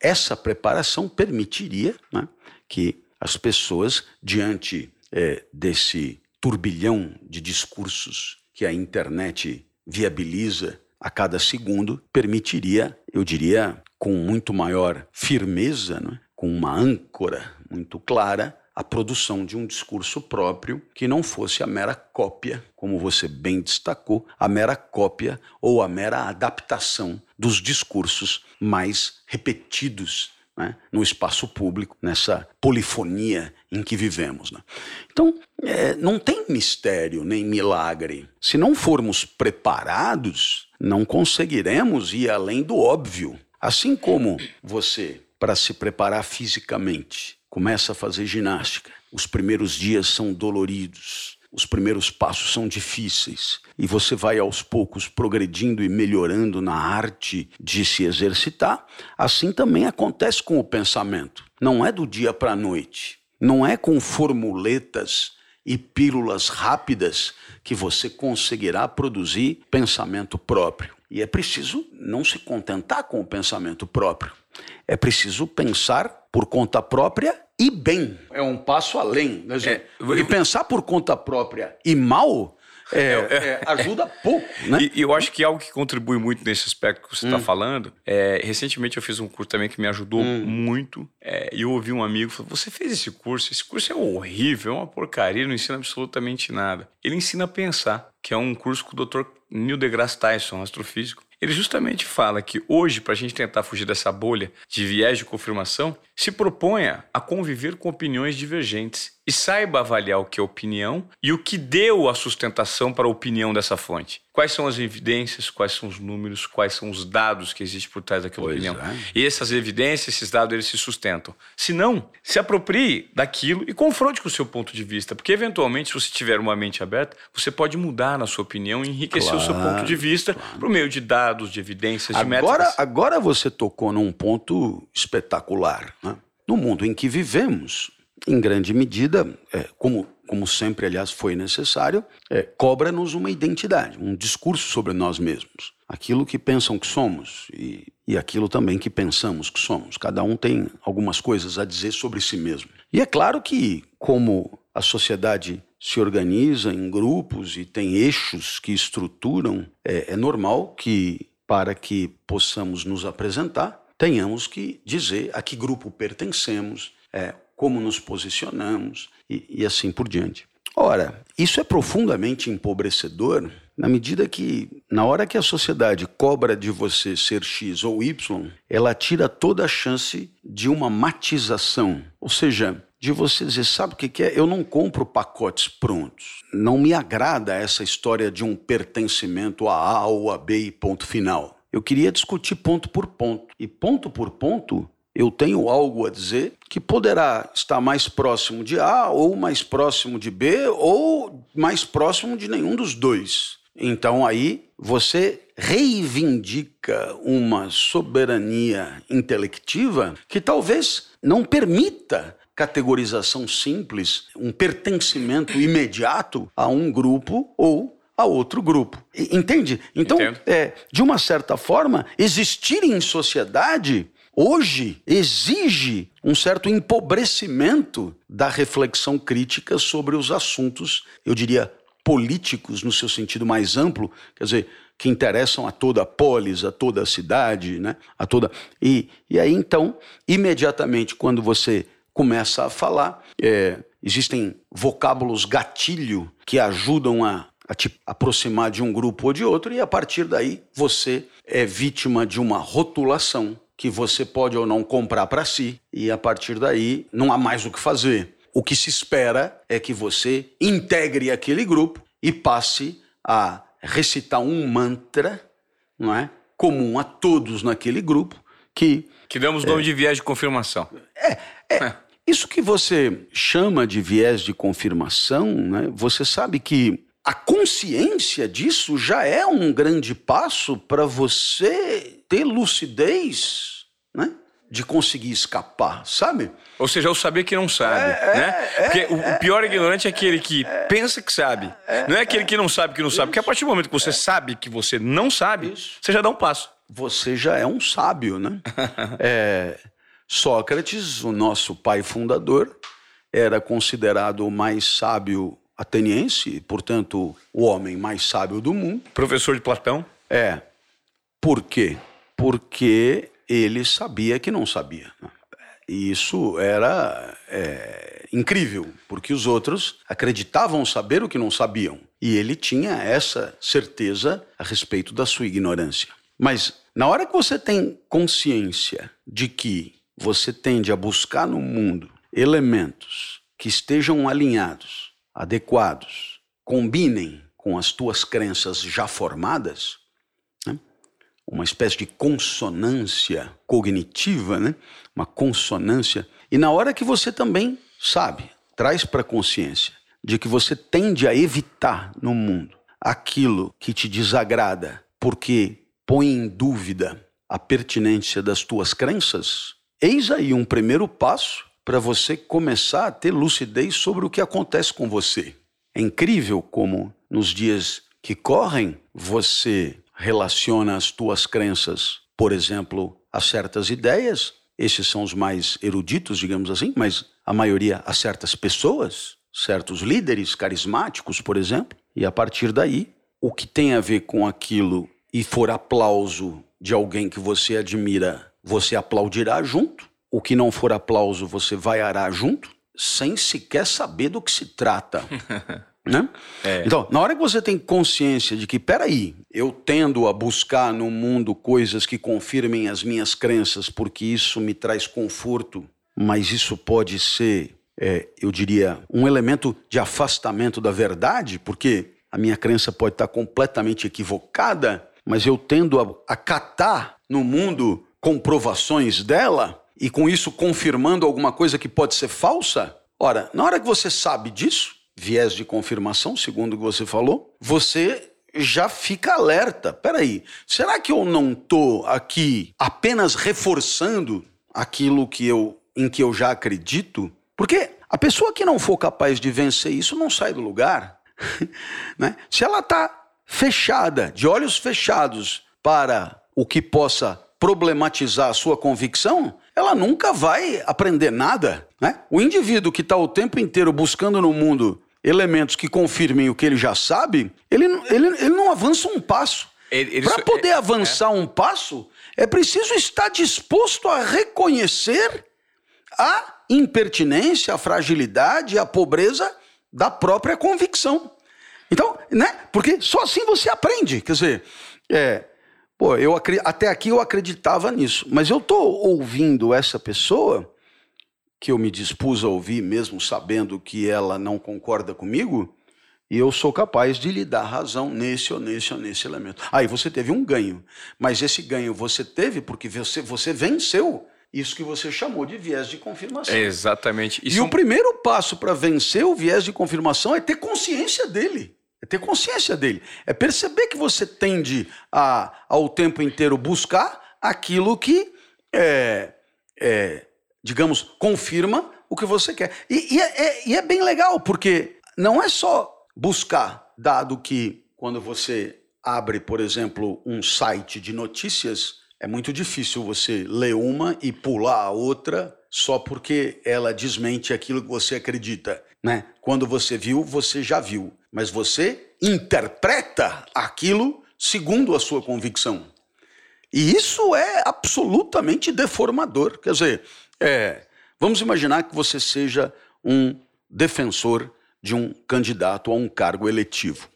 Essa preparação permitiria né, que as pessoas, diante é, desse turbilhão de discursos que a internet viabiliza a cada segundo, permitiria, eu diria, com muito maior firmeza, né? com uma âncora muito clara, a produção de um discurso próprio que não fosse a mera cópia, como você bem destacou, a mera cópia ou a mera adaptação dos discursos mais repetidos né, no espaço público, nessa polifonia em que vivemos. Né? Então, é, não tem mistério nem milagre. Se não formos preparados, não conseguiremos ir além do óbvio. Assim como você, para se preparar fisicamente, começa a fazer ginástica, os primeiros dias são doloridos, os primeiros passos são difíceis e você vai aos poucos progredindo e melhorando na arte de se exercitar, assim também acontece com o pensamento. Não é do dia para a noite, não é com formuletas e pílulas rápidas que você conseguirá produzir pensamento próprio. E é preciso não se contentar com o pensamento próprio. É preciso pensar por conta própria e bem. É um passo além. Né, é, e pensar por conta própria e mal é, é, é, ajuda pouco. Né? E, e, eu acho que algo que contribui muito nesse aspecto que você está hum. falando, é, recentemente eu fiz um curso também que me ajudou hum. muito. É, e eu ouvi um amigo falando: Você fez esse curso? Esse curso é horrível, é uma porcaria, não ensina absolutamente nada. Ele ensina a pensar, que é um curso com o Dr. Neil deGrasse Tyson, astrofísico. Ele justamente fala que hoje, para a gente tentar fugir dessa bolha de viés de confirmação, se proponha a conviver com opiniões divergentes e saiba avaliar o que é opinião e o que deu a sustentação para a opinião dessa fonte. quais são as evidências, quais são os números, quais são os dados que existem por trás daquela pois opinião. É. E essas evidências, esses dados, eles se sustentam. Se não, se aproprie daquilo e confronte com o seu ponto de vista, porque eventualmente, se você tiver uma mente aberta, você pode mudar na sua opinião e enriquecer claro, o seu ponto de vista claro. por meio de dados, de evidências, de agora, métricas. Agora você tocou num ponto espetacular. Né? No mundo em que vivemos, em grande medida, é, como como sempre, aliás, foi necessário, é, cobra-nos uma identidade, um discurso sobre nós mesmos. Aquilo que pensam que somos e, e aquilo também que pensamos que somos. Cada um tem algumas coisas a dizer sobre si mesmo. E é claro que, como a sociedade se organiza em grupos e tem eixos que estruturam, é, é normal que, para que possamos nos apresentar, tenhamos que dizer a que grupo pertencemos, é, como nos posicionamos e, e assim por diante. Ora, isso é profundamente empobrecedor na medida que, na hora que a sociedade cobra de você ser X ou Y, ela tira toda a chance de uma matização. Ou seja, de você dizer, sabe o que é? Eu não compro pacotes prontos. Não me agrada essa história de um pertencimento a A ou a B e ponto final. Eu queria discutir ponto por ponto. E ponto por ponto, eu tenho algo a dizer que poderá estar mais próximo de A, ou mais próximo de B, ou mais próximo de nenhum dos dois. Então aí você reivindica uma soberania intelectiva que talvez não permita categorização simples, um pertencimento imediato a um grupo ou a outro grupo. Entende? Então, é, de uma certa forma, existir em sociedade hoje exige um certo empobrecimento da reflexão crítica sobre os assuntos, eu diria, políticos no seu sentido mais amplo, quer dizer, que interessam a toda a polis, a toda a cidade, né? a toda. E, e aí, então, imediatamente, quando você começa a falar, é, existem vocábulos gatilho que ajudam a, a te aproximar de um grupo ou de outro, e a partir daí você é vítima de uma rotulação que você pode ou não comprar para si, e a partir daí não há mais o que fazer. O que se espera é que você integre aquele grupo e passe a recitar um mantra, não é? Comum a todos naquele grupo, que. Que damos o nome é, de viés de confirmação. É, é, é. Isso que você chama de viés de confirmação, né? você sabe que a consciência disso já é um grande passo para você ter lucidez, né? De conseguir escapar, sabe? Ou seja, o saber que não sabe, é, né? É, porque é, o pior ignorante é aquele que pensa que sabe. não é aquele que não sabe que não sabe. Porque a partir do momento que você sabe que você não sabe, Isso. você já dá um passo. Você já é um sábio, né? Sócrates, o nosso pai fundador, era considerado o mais sábio ateniense, portanto, o homem mais sábio do mundo. Professor de Platão? É. Por quê? Porque ele sabia que não sabia. E isso era é, incrível, porque os outros acreditavam saber o que não sabiam. E ele tinha essa certeza a respeito da sua ignorância. Mas na hora que você tem consciência de que você tende a buscar no mundo elementos que estejam alinhados adequados combinem com as tuas crenças já formadas, né? uma espécie de consonância cognitiva, né? uma consonância. E na hora que você também sabe, traz para a consciência de que você tende a evitar no mundo aquilo que te desagrada, porque põe em dúvida a pertinência das tuas crenças, eis aí um primeiro passo para você começar a ter lucidez sobre o que acontece com você. É incrível como nos dias que correm você relaciona as tuas crenças, por exemplo, a certas ideias, esses são os mais eruditos, digamos assim, mas a maioria a certas pessoas, certos líderes carismáticos, por exemplo, e a partir daí, o que tem a ver com aquilo e for aplauso de alguém que você admira, você aplaudirá junto. O que não for aplauso, você vai arar junto, sem sequer saber do que se trata. né? É. Então, na hora que você tem consciência de que, peraí, eu tendo a buscar no mundo coisas que confirmem as minhas crenças, porque isso me traz conforto, mas isso pode ser, é, eu diria, um elemento de afastamento da verdade, porque a minha crença pode estar completamente equivocada, mas eu tendo a, a catar no mundo comprovações dela e com isso confirmando alguma coisa que pode ser falsa. Ora, na hora que você sabe disso, viés de confirmação, segundo o que você falou, você já fica alerta. Peraí, será que eu não estou aqui apenas reforçando aquilo que eu, em que eu já acredito? Porque a pessoa que não for capaz de vencer isso não sai do lugar. né? Se ela está fechada, de olhos fechados para o que possa problematizar a sua convicção, ela nunca vai aprender nada. Né? O indivíduo que está o tempo inteiro buscando no mundo elementos que confirmem o que ele já sabe, ele, ele, ele não avança um passo. Para poder é, avançar é. um passo, é preciso estar disposto a reconhecer a impertinência, a fragilidade, a pobreza da própria convicção. Então, né? Porque só assim você aprende. Quer dizer, é, pô, eu até aqui eu acreditava nisso, mas eu tô ouvindo essa pessoa que eu me dispus a ouvir, mesmo sabendo que ela não concorda comigo, e eu sou capaz de lhe dar razão nesse ou nesse ou nesse elemento. Aí você teve um ganho, mas esse ganho você teve porque você, você venceu isso que você chamou de viés de confirmação. É exatamente. Isso e o primeiro passo para vencer o viés de confirmação é ter consciência dele. É ter consciência dele. É perceber que você tende a, ao tempo inteiro buscar aquilo que é, é, digamos, confirma o que você quer. E, e, é, é, e é bem legal, porque não é só buscar, dado que quando você abre, por exemplo, um site de notícias, é muito difícil você ler uma e pular a outra só porque ela desmente aquilo que você acredita. Né? Quando você viu, você já viu. Mas você interpreta aquilo segundo a sua convicção. E isso é absolutamente deformador. Quer dizer, é, vamos imaginar que você seja um defensor de um candidato a um cargo eletivo.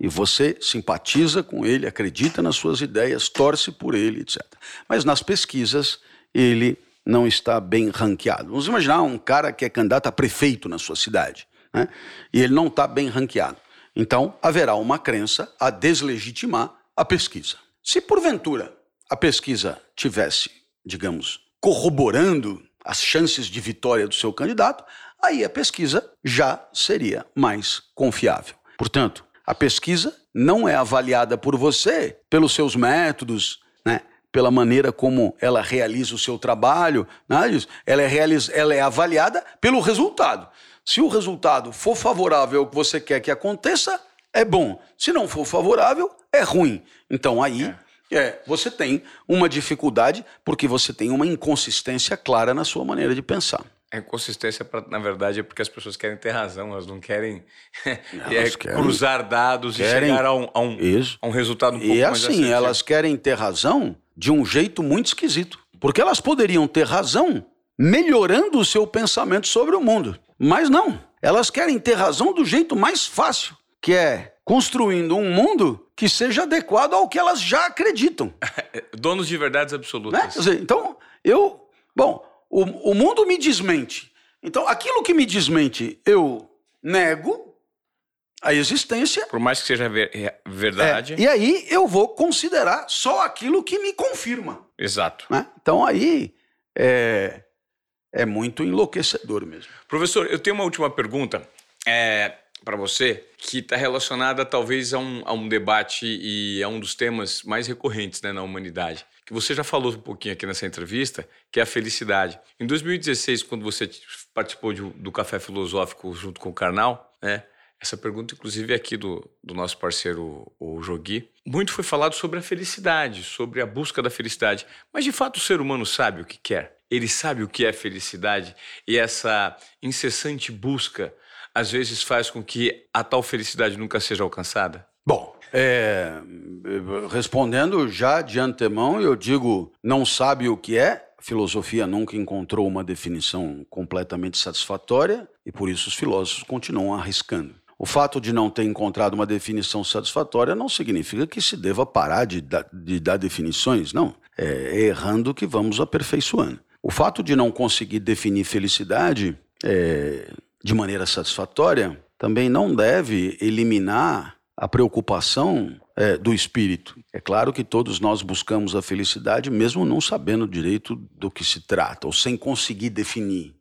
E você simpatiza com ele, acredita nas suas ideias, torce por ele, etc. Mas nas pesquisas, ele não está bem ranqueado. Vamos imaginar um cara que é candidato a prefeito na sua cidade, né? e ele não está bem ranqueado. Então, haverá uma crença a deslegitimar a pesquisa. Se porventura a pesquisa tivesse, digamos, corroborando as chances de vitória do seu candidato, aí a pesquisa já seria mais confiável. Portanto, a pesquisa não é avaliada por você pelos seus métodos, né? pela maneira como ela realiza o seu trabalho, disso. Ela é, ela é avaliada pelo resultado. Se o resultado for favorável ao que você quer que aconteça, é bom. Se não for favorável, é ruim. Então aí é. É, você tem uma dificuldade porque você tem uma inconsistência clara na sua maneira de pensar. A inconsistência, na verdade, é porque as pessoas querem ter razão, elas não querem, elas é, querem cruzar dados querem, e chegar a um, a, um, a um, resultado um pouco e mais E assim, elas querem ter razão de um jeito muito esquisito. Porque elas poderiam ter razão melhorando o seu pensamento sobre o mundo. Mas não. Elas querem ter razão do jeito mais fácil, que é construindo um mundo que seja adequado ao que elas já acreditam. Donos de verdades absolutas. Né? Dizer, então, eu. Bom, o, o mundo me desmente. Então, aquilo que me desmente, eu nego a existência. Por mais que seja ver, é, verdade. É, e aí eu vou considerar só aquilo que me confirma. Exato. Né? Então aí é, é muito enlouquecedor mesmo. Professor, eu tenho uma última pergunta. É, para você que está relacionada talvez a um, a um debate e a um dos temas mais recorrentes né, na humanidade, que você já falou um pouquinho aqui nessa entrevista, que é a felicidade. Em 2016, quando você participou de, do Café Filosófico junto com o Karnal, né, essa pergunta, inclusive, é aqui do, do nosso parceiro, o Jogui, muito foi falado sobre a felicidade, sobre a busca da felicidade. Mas, de fato, o ser humano sabe o que quer? Ele sabe o que é felicidade? E essa incessante busca às vezes faz com que a tal felicidade nunca seja alcançada? Bom, é, respondendo já de antemão, eu digo: não sabe o que é. Filosofia nunca encontrou uma definição completamente satisfatória e por isso os filósofos continuam arriscando. O fato de não ter encontrado uma definição satisfatória não significa que se deva parar de, dar, de dar definições, não. É errando que vamos aperfeiçoando. O fato de não conseguir definir felicidade é, de maneira satisfatória, também não deve eliminar a preocupação é, do espírito. É claro que todos nós buscamos a felicidade, mesmo não sabendo direito do que se trata, ou sem conseguir definir.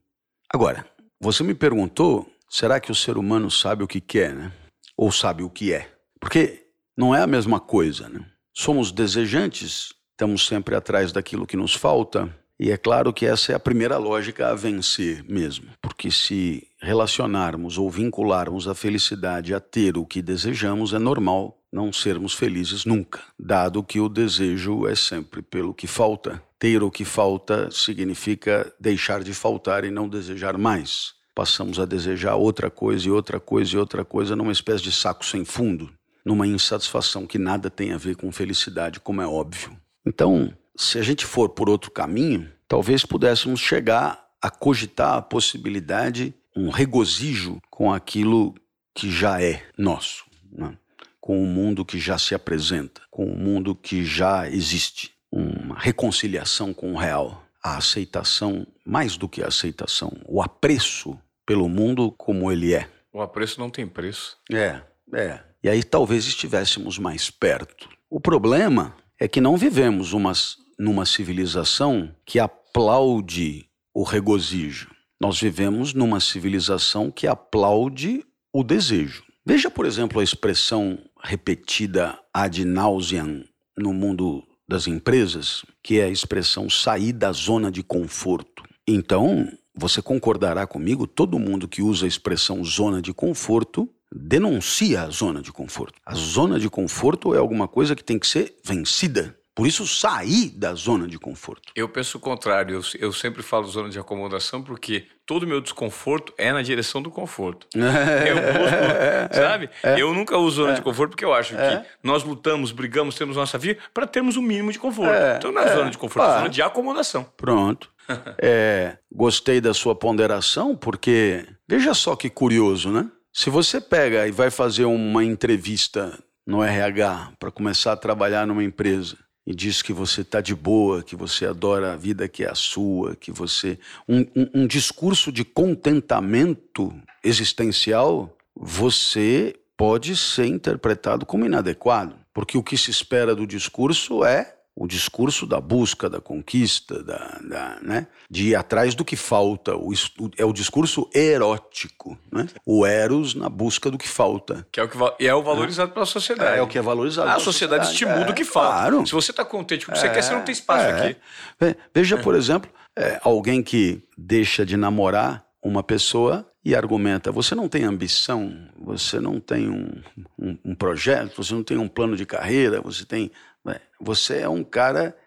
Agora, você me perguntou: será que o ser humano sabe o que quer, né? Ou sabe o que é? Porque não é a mesma coisa, né? Somos desejantes, estamos sempre atrás daquilo que nos falta, e é claro que essa é a primeira lógica a vencer mesmo, porque se relacionarmos ou vincularmos a felicidade a ter o que desejamos, é normal não sermos felizes nunca, dado que o desejo é sempre pelo que falta. Ter o que falta significa deixar de faltar e não desejar mais. Passamos a desejar outra coisa e outra coisa e outra coisa numa espécie de saco sem fundo, numa insatisfação que nada tem a ver com felicidade, como é óbvio. Então, se a gente for por outro caminho, talvez pudéssemos chegar a cogitar a possibilidade, um regozijo com aquilo que já é nosso, né? com o mundo que já se apresenta, com o mundo que já existe, uma reconciliação com o real, a aceitação, mais do que a aceitação, o apreço pelo mundo como ele é. O apreço não tem preço. É, é. E aí talvez estivéssemos mais perto. O problema é que não vivemos umas numa civilização que aplaude o regozijo. Nós vivemos numa civilização que aplaude o desejo. Veja, por exemplo, a expressão repetida ad nauseam no mundo das empresas, que é a expressão sair da zona de conforto. Então, você concordará comigo, todo mundo que usa a expressão zona de conforto denuncia a zona de conforto. A zona de conforto é alguma coisa que tem que ser vencida. Por isso, sair da zona de conforto. Eu penso o contrário. Eu, eu sempre falo zona de acomodação porque todo o meu desconforto é na direção do conforto. eu busco, sabe? É, eu nunca uso zona é, de conforto porque eu acho é, que nós lutamos, brigamos, temos nossa vida para termos o um mínimo de conforto. É, então não é, zona de conforto, é zona de acomodação. Pronto. É, gostei da sua ponderação porque veja só que curioso, né? Se você pega e vai fazer uma entrevista no RH para começar a trabalhar numa empresa e diz que você está de boa, que você adora a vida que é a sua, que você. Um, um, um discurso de contentamento existencial, você pode ser interpretado como inadequado, porque o que se espera do discurso é o discurso da busca, da conquista, da, da, né? de ir atrás do que falta. O, é o discurso erótico, né? o eros na busca do que falta. Que é o que e é o valorizado é. pela sociedade. É, é, o que é valorizado. A sociedade, sociedade estimula é, o que falta. Claro. Se você está contente com o que você quer, você não tem espaço é. aqui. Veja, por exemplo, é, alguém que deixa de namorar uma pessoa e argumenta: você não tem ambição, você não tem um, um, um projeto, você não tem um plano de carreira, você tem né? Você é um cara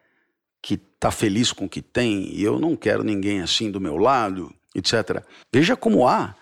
que está feliz com o que tem e eu não quero ninguém assim do meu lado, etc. Veja como há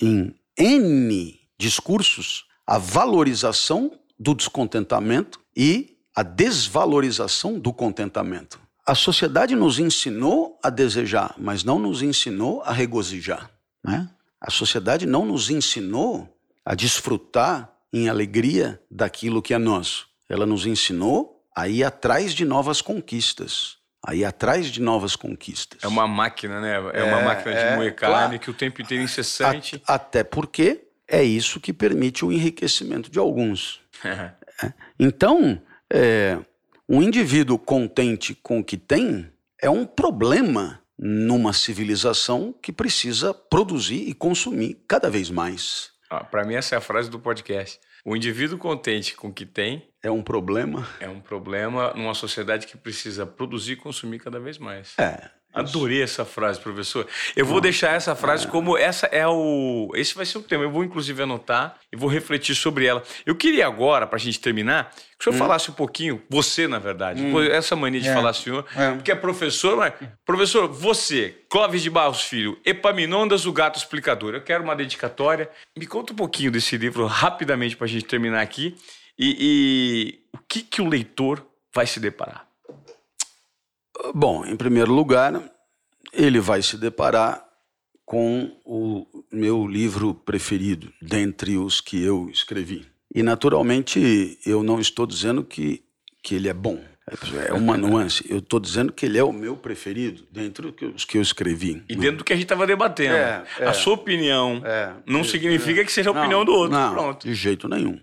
em N discursos a valorização do descontentamento e a desvalorização do contentamento. A sociedade nos ensinou a desejar, mas não nos ensinou a regozijar. Né? A sociedade não nos ensinou a desfrutar em alegria daquilo que é nosso. Ela nos ensinou aí atrás de novas conquistas. Aí atrás de novas conquistas. É uma máquina, né? É, é uma máquina de é, moer carne claro. que o tempo inteiro é incessante. A, até porque é isso que permite o enriquecimento de alguns. é. Então, é, um indivíduo contente com o que tem é um problema numa civilização que precisa produzir e consumir cada vez mais. Ah, Para mim, essa é a frase do podcast. O indivíduo contente com o que tem é um problema. É um problema numa sociedade que precisa produzir e consumir cada vez mais. É. Adorei essa frase, professor. Eu vou deixar essa frase é. como essa é o. Esse vai ser o tema. Eu vou, inclusive, anotar e vou refletir sobre ela. Eu queria agora, para a gente terminar, que o senhor hum. falasse um pouquinho, você, na verdade, hum. essa mania de é. falar senhor, é. porque é professor, mas. Professor, você, Clóvis de Barros Filho, Epaminondas, o Gato Explicador. Eu quero uma dedicatória. Me conta um pouquinho desse livro rapidamente para a gente terminar aqui. E, e o que, que o leitor vai se deparar? Bom, em primeiro lugar, ele vai se deparar com o meu livro preferido, dentre os que eu escrevi. E, naturalmente, eu não estou dizendo que, que ele é bom. É uma nuance. Eu estou dizendo que ele é o meu preferido, dentre os que eu escrevi. E dentro do que a gente estava debatendo. É, é, a sua opinião é, não significa que seja a opinião não, do outro. Não, Pronto. De jeito nenhum.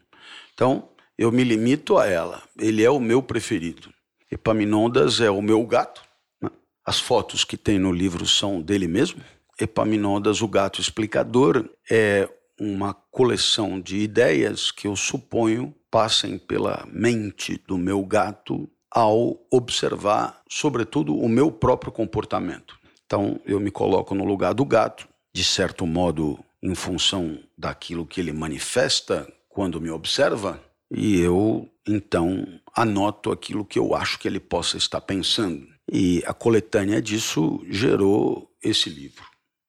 Então, eu me limito a ela. Ele é o meu preferido. Epaminondas é o meu gato. Né? As fotos que tem no livro são dele mesmo. Epaminondas, o gato explicador, é uma coleção de ideias que eu suponho passem pela mente do meu gato ao observar, sobretudo, o meu próprio comportamento. Então, eu me coloco no lugar do gato, de certo modo, em função daquilo que ele manifesta quando me observa, e eu então anoto aquilo que eu acho que ele possa estar pensando. E a coletânea disso gerou esse livro.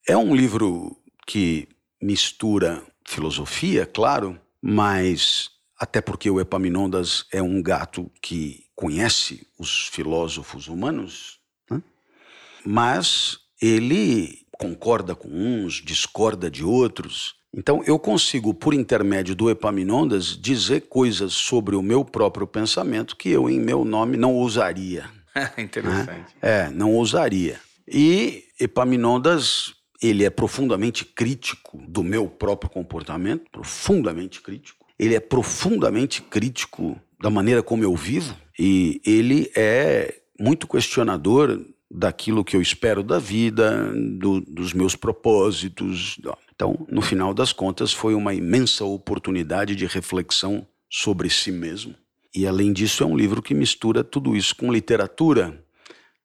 É um livro que mistura filosofia, claro, mas até porque o Epaminondas é um gato que conhece os filósofos humanos, né? mas ele concorda com uns, discorda de outros. Então eu consigo, por intermédio do Epaminondas, dizer coisas sobre o meu próprio pensamento que eu, em meu nome, não ousaria. Interessante. Né? É, não ousaria. E Epaminondas, ele é profundamente crítico do meu próprio comportamento, profundamente crítico. Ele é profundamente crítico da maneira como eu vivo e ele é muito questionador daquilo que eu espero da vida, do, dos meus propósitos. Então, no final das contas, foi uma imensa oportunidade de reflexão sobre si mesmo. E, além disso, é um livro que mistura tudo isso com literatura,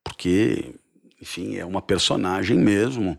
porque, enfim, é uma personagem mesmo.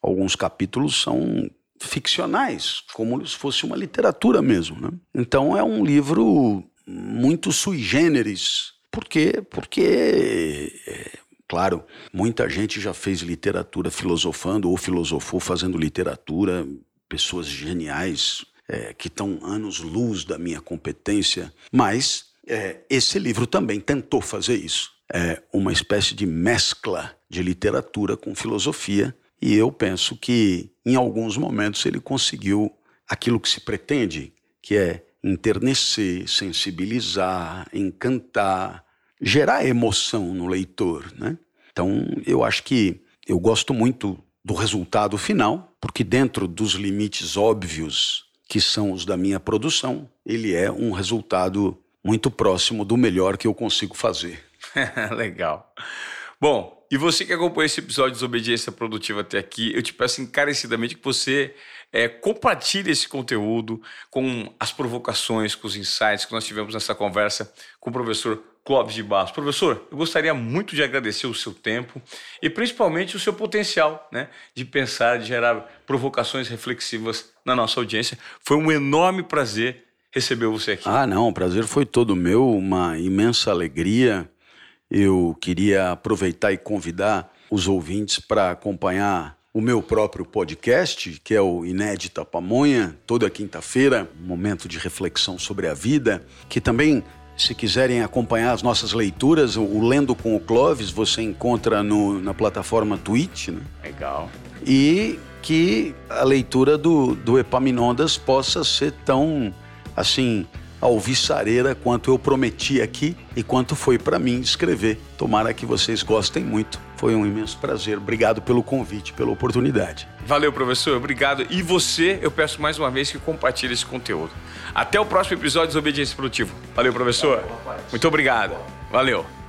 Alguns capítulos são ficcionais, como se fosse uma literatura mesmo. Né? Então, é um livro muito sui generis. Por quê? Porque é, Claro, muita gente já fez literatura filosofando ou filosofou fazendo literatura, pessoas geniais é, que estão anos-luz da minha competência, mas é, esse livro também tentou fazer isso. É uma espécie de mescla de literatura com filosofia, e eu penso que em alguns momentos ele conseguiu aquilo que se pretende, que é enternecer, sensibilizar, encantar, gerar emoção no leitor, né? Então, eu acho que eu gosto muito do resultado final, porque dentro dos limites óbvios que são os da minha produção, ele é um resultado muito próximo do melhor que eu consigo fazer. Legal. Bom, e você que acompanha esse episódio de Desobediência Produtiva até aqui, eu te peço encarecidamente que você é, compartilhe esse conteúdo com as provocações, com os insights que nós tivemos nessa conversa com o professor Clóvis de Barros. Professor, eu gostaria muito de agradecer o seu tempo e principalmente o seu potencial né, de pensar, de gerar provocações reflexivas na nossa audiência. Foi um enorme prazer receber você aqui. Ah, não, o prazer foi todo meu, uma imensa alegria. Eu queria aproveitar e convidar os ouvintes para acompanhar o meu próprio podcast, que é o Inédita Pamonha, toda quinta-feira, um momento de reflexão sobre a vida, que também se quiserem acompanhar as nossas leituras, o Lendo com o Clóvis você encontra no, na plataforma Twitch. Né? Legal. E que a leitura do, do Epaminondas possa ser tão, assim, alvissareira quanto eu prometi aqui e quanto foi para mim escrever. Tomara que vocês gostem muito. Foi um imenso prazer. Obrigado pelo convite, pela oportunidade. Valeu, professor. Obrigado. E você, eu peço mais uma vez que compartilhe esse conteúdo. Até o próximo episódio de Desobediência Produtiva. Valeu, professor. Muito obrigado. Valeu.